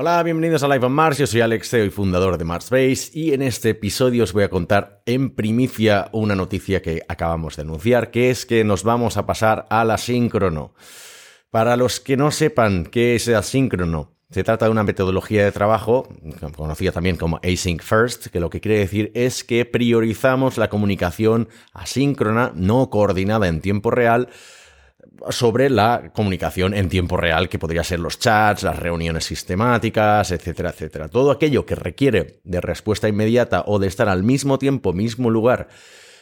Hola, bienvenidos a Live on Mars. Yo soy Alex Ceo y fundador de Marsbase y en este episodio os voy a contar en primicia una noticia que acabamos de anunciar, que es que nos vamos a pasar al asíncrono. Para los que no sepan qué es asíncrono, se trata de una metodología de trabajo, conocida también como Async First, que lo que quiere decir es que priorizamos la comunicación asíncrona, no coordinada en tiempo real, sobre la comunicación en tiempo real, que podría ser los chats, las reuniones sistemáticas, etcétera, etcétera. Todo aquello que requiere de respuesta inmediata o de estar al mismo tiempo, mismo lugar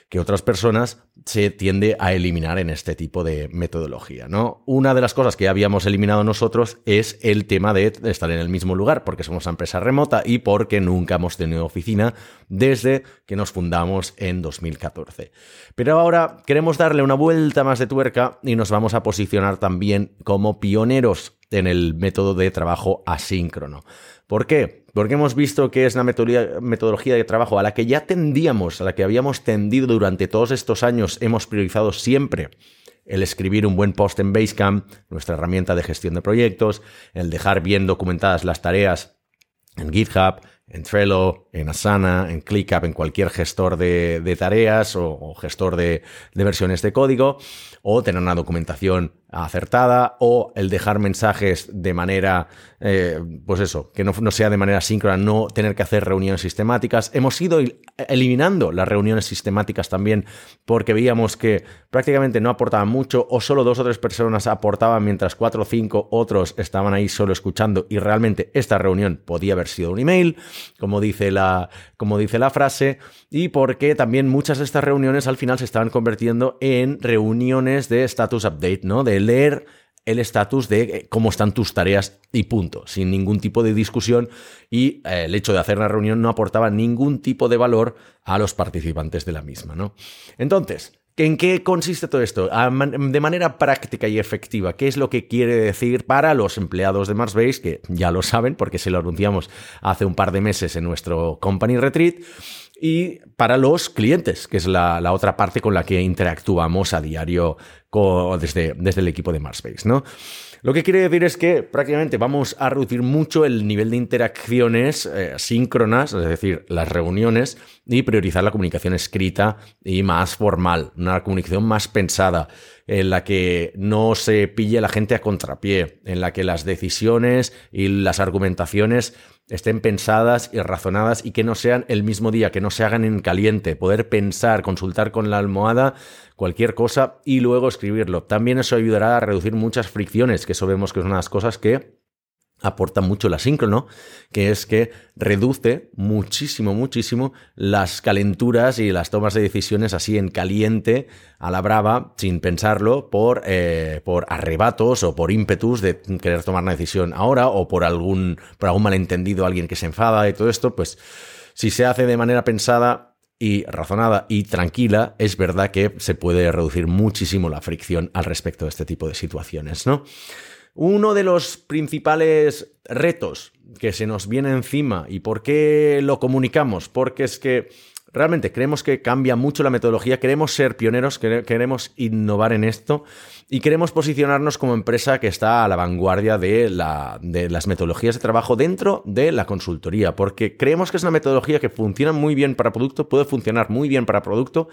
que otras personas se tiende a eliminar en este tipo de metodología, ¿no? Una de las cosas que habíamos eliminado nosotros es el tema de estar en el mismo lugar, porque somos una empresa remota y porque nunca hemos tenido oficina desde que nos fundamos en 2014. Pero ahora queremos darle una vuelta más de tuerca y nos vamos a posicionar también como pioneros en el método de trabajo asíncrono. ¿Por qué? Porque hemos visto que es una metodología de trabajo a la que ya tendíamos, a la que habíamos tendido durante todos estos años, hemos priorizado siempre el escribir un buen post en Basecamp, nuestra herramienta de gestión de proyectos, el dejar bien documentadas las tareas en GitHub, en Trello, en Asana, en ClickUp, en cualquier gestor de, tareas o, gestor de, versiones de código, o tener una documentación acertada, o el dejar mensajes de manera, eh, pues eso, que no, no, sea de manera síncrona, no tener que hacer reuniones sistemáticas. Hemos ido eliminando las reuniones sistemáticas también porque veíamos que prácticamente no aportaban mucho, o solo dos o tres personas aportaban mientras cuatro o cinco otros estaban ahí solo escuchando y realmente esta reunión podía haber sido un email como dice la, como dice la frase, y porque también muchas de estas reuniones al final se estaban convirtiendo en reuniones de status update, ¿no? De leer el estatus de eh, cómo están tus tareas y punto, sin ningún tipo de discusión y eh, el hecho de hacer la reunión no aportaba ningún tipo de valor a los participantes de la misma, ¿no? Entonces, ¿En qué consiste todo esto? De manera práctica y efectiva, ¿qué es lo que quiere decir para los empleados de Marsbase, que ya lo saben porque se lo anunciamos hace un par de meses en nuestro Company Retreat? Y para los clientes, que es la, otra parte con la que interactuamos a diario desde, desde el equipo de Marsbase, ¿no? Lo que quiere decir es que prácticamente vamos a reducir mucho el nivel de interacciones eh, síncronas, es decir, las reuniones, y priorizar la comunicación escrita y más formal, una comunicación más pensada, en la que no se pille la gente a contrapié, en la que las decisiones y las argumentaciones estén pensadas y razonadas y que no sean el mismo día, que no se hagan en caliente, poder pensar, consultar con la almohada cualquier cosa y luego escribirlo. También eso ayudará a reducir muchas fricciones, que eso vemos que es una de las cosas que aporta mucho el asíncrono, que es que reduce muchísimo, muchísimo las calenturas y las tomas de decisiones así en caliente, a la brava, sin pensarlo, por, eh, por arrebatos o por ímpetus de querer tomar una decisión ahora o por algún, por algún malentendido, alguien que se enfada y todo esto, pues si se hace de manera pensada y razonada y tranquila, es verdad que se puede reducir muchísimo la fricción al respecto de este tipo de situaciones, ¿no? Uno de los principales retos que se nos viene encima y por qué lo comunicamos, porque es que realmente creemos que cambia mucho la metodología, queremos ser pioneros, queremos innovar en esto y queremos posicionarnos como empresa que está a la vanguardia de, las metodologías de trabajo dentro de la consultoría, porque creemos que es una metodología que funciona muy bien para producto, puede funcionar muy bien para producto,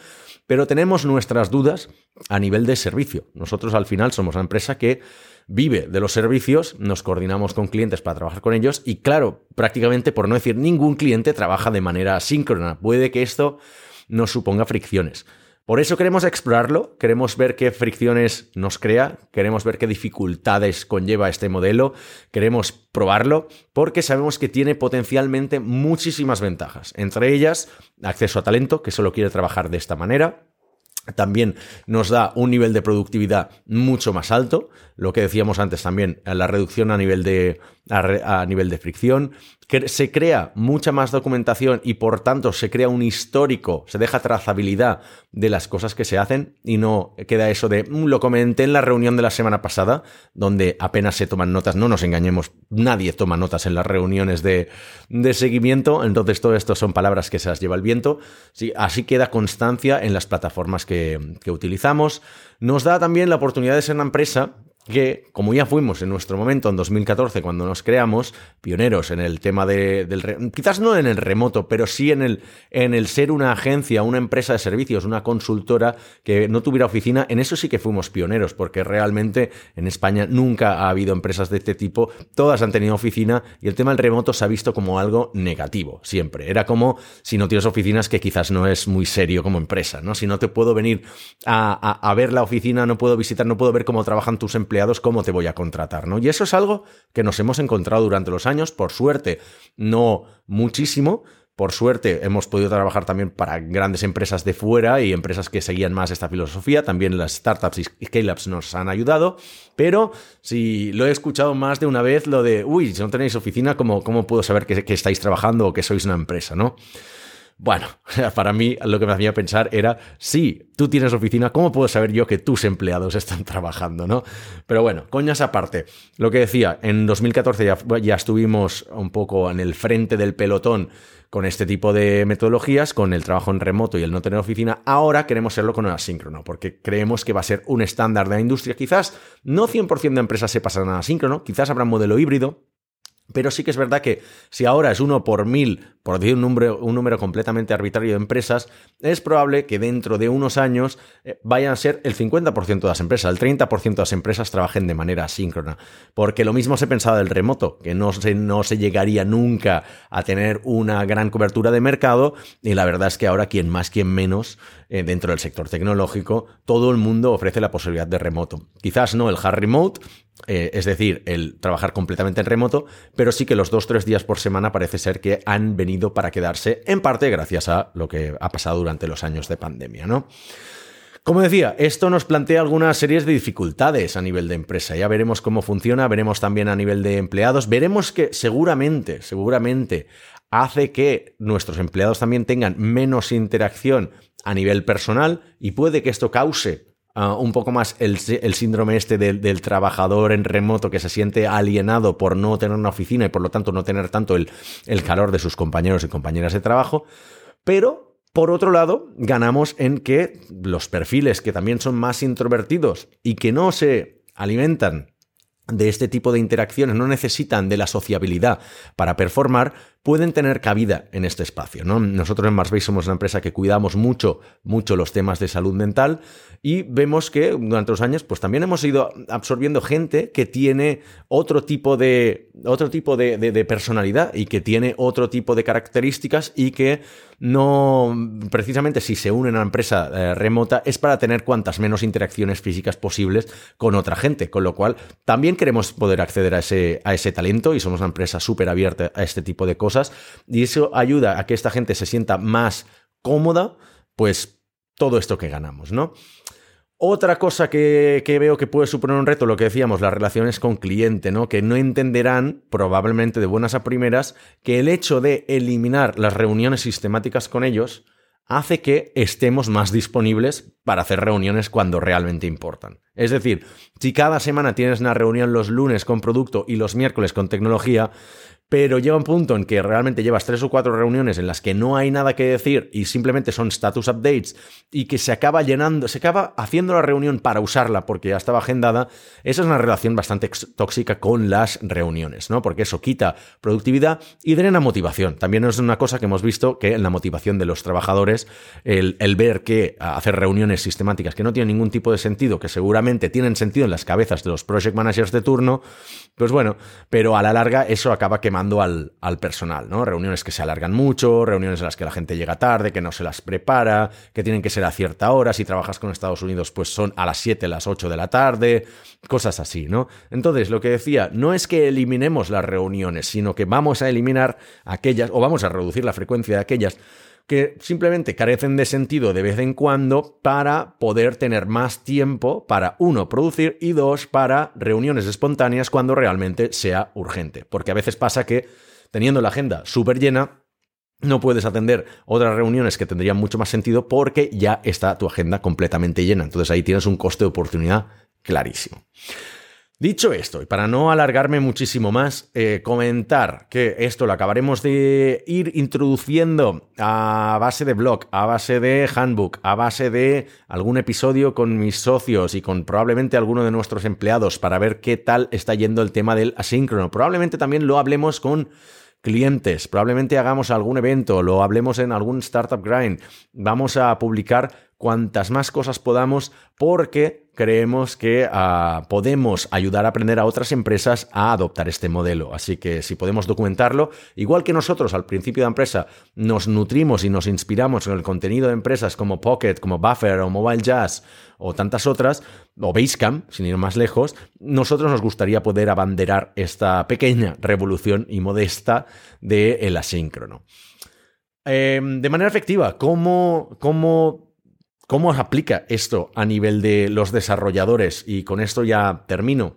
pero tenemos nuestras dudas a nivel de servicio. Nosotros al final somos una empresa que vive de los servicios, nos coordinamos con clientes para trabajar con ellos y claro, prácticamente por no decir ningún cliente trabaja de manera síncrona. Puede que esto nos suponga fricciones. Por eso queremos explorarlo, queremos ver qué fricciones nos crea, queremos ver qué dificultades conlleva este modelo, queremos probarlo porque sabemos que tiene potencialmente muchísimas ventajas, entre ellas acceso a talento que solo quiere trabajar de esta manera, también nos da un nivel de productividad mucho más alto, lo que decíamos antes también, la reducción a nivel de, a, nivel de fricción, que se crea mucha más documentación y por tanto se crea un histórico, se deja trazabilidad de las cosas que se hacen y no queda eso de mm, lo comenté en la reunión de la semana pasada, donde apenas se toman notas, no nos engañemos, nadie toma notas en las reuniones de, de seguimiento, entonces todo esto son palabras que se las lleva el viento, sí, así queda constancia en las plataformas que, que utilizamos. Nos da también la oportunidad de ser una empresa que, como ya fuimos en nuestro momento, en 2014, cuando nos creamos, pioneros en el tema de, del... Quizás no en el remoto, pero sí en el, en el ser una agencia, una empresa de servicios, una consultora que no tuviera oficina, en eso sí que fuimos pioneros, porque realmente en España nunca ha habido empresas de este tipo, todas han tenido oficina y el tema del remoto se ha visto como algo negativo, siempre. Era como si no tienes oficinas, que quizás no es muy serio como empresa, ¿no? Si no te puedo venir a, a ver la oficina, no puedo visitar, no puedo ver cómo trabajan tus empleados, cómo te voy a contratar, ¿no? Y eso es algo que nos hemos encontrado durante los años, por suerte, no muchísimo. Por suerte hemos podido trabajar también para grandes empresas de fuera y empresas que seguían más esta filosofía. También las startups y scale-ups nos han ayudado. Pero si lo he escuchado más de una vez, lo de, uy, si no tenéis oficina, ¿cómo, cómo puedo saber que, que estáis trabajando o que sois una empresa, no? Bueno, para mí lo que me hacía pensar era, sí, tú tienes oficina, ¿cómo puedo saber yo que tus empleados están trabajando, no? Pero bueno, coñas aparte, lo que decía, en 2014 ya, ya estuvimos un poco en el frente del pelotón con este tipo de metodologías, con el trabajo en remoto y el no tener oficina, ahora queremos hacerlo con el asíncrono, porque creemos que va a ser un estándar de la industria. Quizás no 100% de empresas se pasarán a asíncrono, quizás habrá un modelo híbrido, pero sí que es verdad que si ahora es uno por mil, por decir un número, un número completamente arbitrario de empresas, es probable que dentro de unos años eh, vayan a ser el 50% de las empresas, el 30% de las empresas trabajen de manera asíncrona. Porque lo mismo se pensaba del remoto, que no se, no se llegaría nunca a tener una gran cobertura de mercado, y la verdad es que ahora quien más, quien menos, eh, dentro del sector tecnológico, todo el mundo ofrece la posibilidad de remoto. Quizás no el hard remote, eh, es decir, el trabajar completamente en remoto, pero sí que los dos tres días por semana parece ser que han venido para quedarse, en parte gracias a lo que ha pasado durante los años de pandemia, ¿no? Como decía, esto nos plantea algunas series de dificultades a nivel de empresa. Ya veremos cómo funciona, veremos también a nivel de empleados, veremos que seguramente, seguramente hace que nuestros empleados también tengan menos interacción a nivel personal y puede que esto cause Ah, un poco más el, síndrome este del, trabajador en remoto que se siente alienado por no tener una oficina y por lo tanto no tener tanto el, el calor de sus compañeros y compañeras de trabajo. Pero, por otro lado, ganamos en que los perfiles que también son más introvertidos y que no se alimentan de este tipo de interacciones, no necesitan de la sociabilidad para performar, pueden tener cabida en este espacio. ¿no? Nosotros en Marsbase somos una empresa que cuidamos mucho, mucho los temas de salud mental y vemos que durante los años pues también hemos ido absorbiendo gente que tiene otro tipo de, otro tipo de, personalidad y que tiene otro tipo de características y que no, precisamente si se unen a una empresa eh, remota es para tener cuantas menos interacciones físicas posibles con otra gente, con lo cual también queremos poder acceder a ese, a ese talento y somos una empresa súper abierta a este tipo de cosas y eso ayuda a que esta gente se sienta más cómoda, pues todo esto que ganamos, ¿no? Otra cosa que, veo que puede suponer un reto, lo que decíamos, las relaciones con cliente, ¿no? Que no entenderán, probablemente de buenas a primeras, que el hecho de eliminar las reuniones sistemáticas con ellos hace que estemos más disponibles para hacer reuniones cuando realmente importan. Es decir, si cada semana tienes una reunión los lunes con producto y los miércoles con tecnología, pero llega un punto en que realmente llevas tres o cuatro reuniones en las que no hay nada que decir y simplemente son status updates y que se acaba llenando, se acaba haciendo la reunión para usarla porque ya estaba agendada, esa es una relación bastante tóxica con las reuniones, ¿no? Porque eso quita productividad y drena motivación. También es una cosa que hemos visto que en la motivación de los trabajadores, el, el ver que hacer reuniones sistemáticas que no tienen ningún tipo de sentido, que seguramente tienen sentido en las cabezas de los project managers de turno, pues bueno, pero a la larga eso acaba quemando al, personal, ¿no? Reuniones que se alargan mucho, reuniones en las que la gente llega tarde, que no se las prepara, que tienen que ser a cierta hora, si trabajas con Estados Unidos, pues son a las 7, las 8 de la tarde, cosas así, ¿no? Entonces, lo que decía, no es que eliminemos las reuniones, sino que vamos a eliminar aquellas, o vamos a reducir la frecuencia de aquellas que simplemente carecen de sentido de vez en cuando para poder tener más tiempo para, uno, producir y dos, para reuniones espontáneas cuando realmente sea urgente. Porque a veces pasa que teniendo la agenda súper llena, no puedes atender otras reuniones que tendrían mucho más sentido porque ya está tu agenda completamente llena. Entonces ahí tienes un coste de oportunidad clarísimo. Dicho esto, y para no alargarme muchísimo más, eh, comentar que esto lo acabaremos de ir introduciendo a base de blog, a base de handbook, a base de algún episodio con mis socios y con probablemente alguno de nuestros empleados para ver qué tal está yendo el tema del asíncrono. Probablemente también lo hablemos con clientes, probablemente hagamos algún evento, lo hablemos en algún Startup Grind, vamos a publicar cuantas más cosas podamos porque creemos que ah, podemos ayudar a aprender a otras empresas a adoptar este modelo. Así que si podemos documentarlo, igual que nosotros al principio de empresa nos nutrimos y nos inspiramos en el contenido de empresas como Pocket, como Buffer o Mobile Jazz o tantas otras, o Basecamp, sin ir más lejos, nosotros nos gustaría poder abanderar esta pequeña revolución y modesta del el asíncrono. Em, de manera efectiva, ¿cómo, cómo ¿Cómo aplica esto a nivel de los desarrolladores? Y con esto ya termino.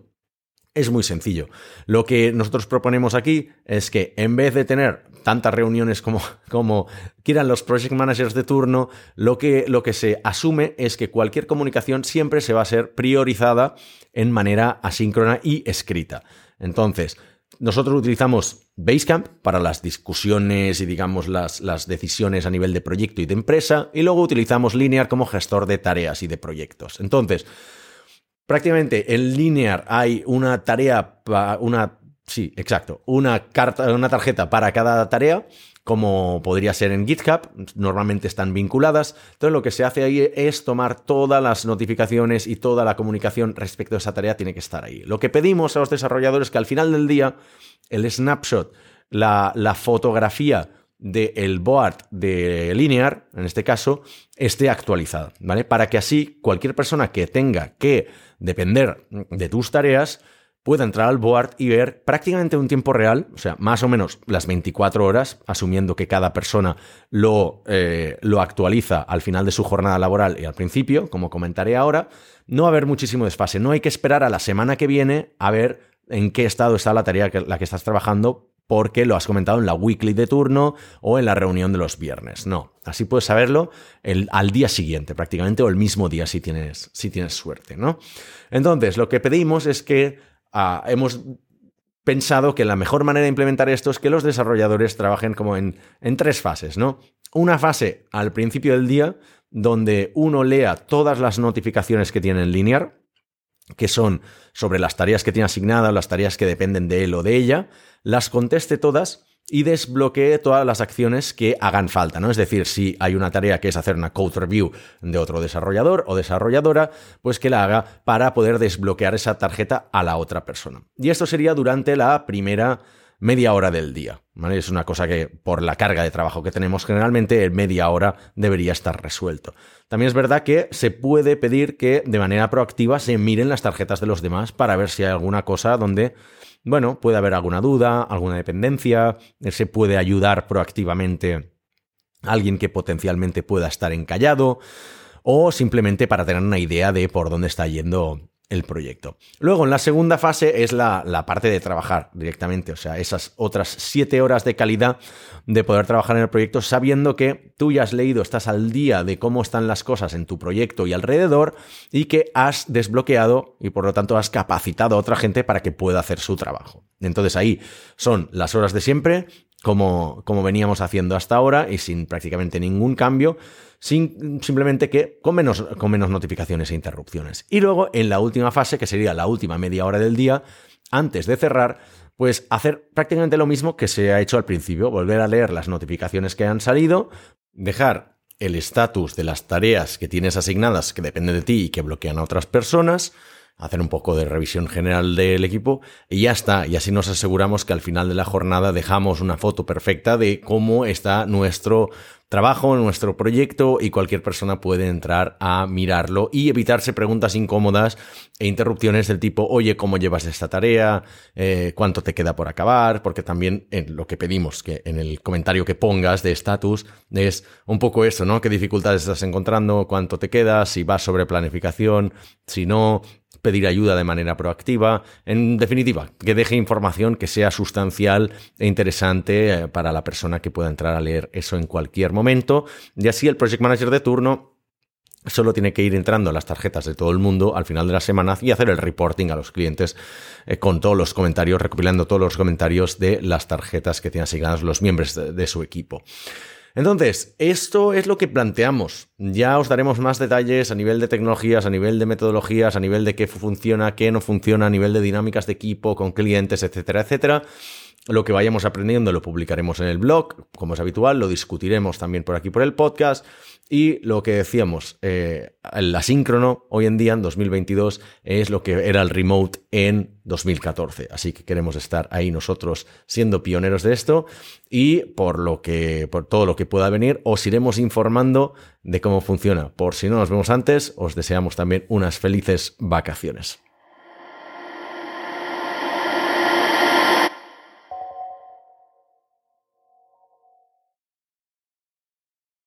Es muy sencillo. Lo que nosotros proponemos aquí es que en vez de tener tantas reuniones como, como quieran los project managers de turno, lo que, lo que se asume es que cualquier comunicación siempre se va a ser priorizada en manera asíncrona y escrita. Entonces, nosotros utilizamos Basecamp para las discusiones y digamos las, las, decisiones a nivel de proyecto y de empresa y luego utilizamos Linear como gestor de tareas y de proyectos. Entonces, prácticamente en Linear hay una tarea, una, sí, exacto, una, carta, una tarjeta para cada tarea como podría ser en GitHub, normalmente están vinculadas. Entonces lo que se hace ahí es tomar todas las notificaciones y toda la comunicación respecto a esa tarea tiene que estar ahí. Lo que pedimos a los desarrolladores es que al final del día el snapshot, la, fotografía del board de Linear, en este caso, esté actualizada, ¿vale? Para que así cualquier persona que tenga que depender de tus tareas, pueda entrar al board y ver prácticamente un tiempo real, o sea, más o menos las 24 horas, asumiendo que cada persona lo, eh, lo actualiza al final de su jornada laboral y al principio, como comentaré ahora, no va a haber muchísimo desfase. No hay que esperar a la semana que viene a ver en qué estado está la tarea que, la que estás trabajando porque lo has comentado en la weekly de turno o en la reunión de los viernes. No, así puedes saberlo el, al día siguiente prácticamente o el mismo día si tienes, si tienes suerte, ¿no? Entonces, lo que pedimos es que Hemos pensado que la mejor manera de implementar esto es que los desarrolladores trabajen como en, en tres fases, ¿no? Una fase al principio del día, donde uno lea todas las notificaciones que tiene en Linear, que son sobre las tareas que tiene asignadas, las tareas que dependen de él o de ella, las conteste todas y desbloquee todas las acciones que hagan falta, ¿no? Es decir, si hay una tarea que es hacer una code review de otro desarrollador o desarrolladora, pues que la haga para poder desbloquear esa tarjeta a la otra persona. Y esto sería durante la primera media hora del día. ¿vale? Es una cosa que por la carga de trabajo que tenemos generalmente en media hora debería estar resuelto. También es verdad que se puede pedir que de manera proactiva se miren las tarjetas de los demás para ver si hay alguna cosa donde bueno, puede haber alguna duda, alguna dependencia, se puede ayudar proactivamente a alguien que potencialmente pueda estar encallado o simplemente para tener una idea de por dónde está yendo el proyecto. Luego, en la segunda fase es la, parte de trabajar directamente, o sea, esas otras siete horas de calidad de poder trabajar en el proyecto sabiendo que tú ya has leído, estás al día de cómo están las cosas en tu proyecto y alrededor y que has desbloqueado y por lo tanto has capacitado a otra gente para que pueda hacer su trabajo. Entonces ahí son las horas de siempre, como, como veníamos haciendo hasta ahora y sin prácticamente ningún cambio simplemente que con menos, con menos notificaciones e interrupciones. Y luego, en la última fase, que sería la última media hora del día, antes de cerrar, pues hacer prácticamente lo mismo que se ha hecho al principio, volver a leer las notificaciones que han salido, dejar el estatus de las tareas que tienes asignadas que dependen de ti y que bloquean a otras personas, hacer un poco de revisión general del equipo y ya está. Y así nos aseguramos que al final de la jornada dejamos una foto perfecta de cómo está nuestro trabajo, nuestro proyecto y cualquier persona puede entrar a mirarlo y evitarse preguntas incómodas e interrupciones del tipo, oye, ¿cómo llevas esta tarea? Eh, ¿Cuánto te queda por acabar? Porque también en lo que pedimos que en el comentario que pongas de estatus es un poco esto, ¿no? ¿Qué dificultades estás encontrando? ¿Cuánto te queda? Si vas sobre planificación, si no, pedir ayuda de manera proactiva. En definitiva, que deje información que sea sustancial e interesante eh, para la persona que pueda entrar a leer eso en cualquier momento. Y así el project manager de turno solo tiene que ir entrando las tarjetas de todo el mundo al final de la semana y hacer el reporting a los clientes eh, con todos los comentarios, recopilando todos los comentarios de las tarjetas que tienen asignadas los miembros de, su equipo. Entonces, esto es lo que planteamos. Ya os daremos más detalles a nivel de tecnologías, a nivel de metodologías, a nivel de qué funciona, qué no funciona, a nivel de dinámicas de equipo con clientes, etcétera, etcétera. Lo que vayamos aprendiendo lo publicaremos en el blog, como es habitual, lo discutiremos también por aquí por el podcast. Y lo que decíamos, eh, el asíncrono hoy en día, en 2022, es lo que era el remote en 2014. Así que queremos estar ahí nosotros siendo pioneros de esto y por lo que, por todo lo que pueda venir, os iremos informando de cómo funciona. Por si no nos vemos antes, os deseamos también unas felices vacaciones.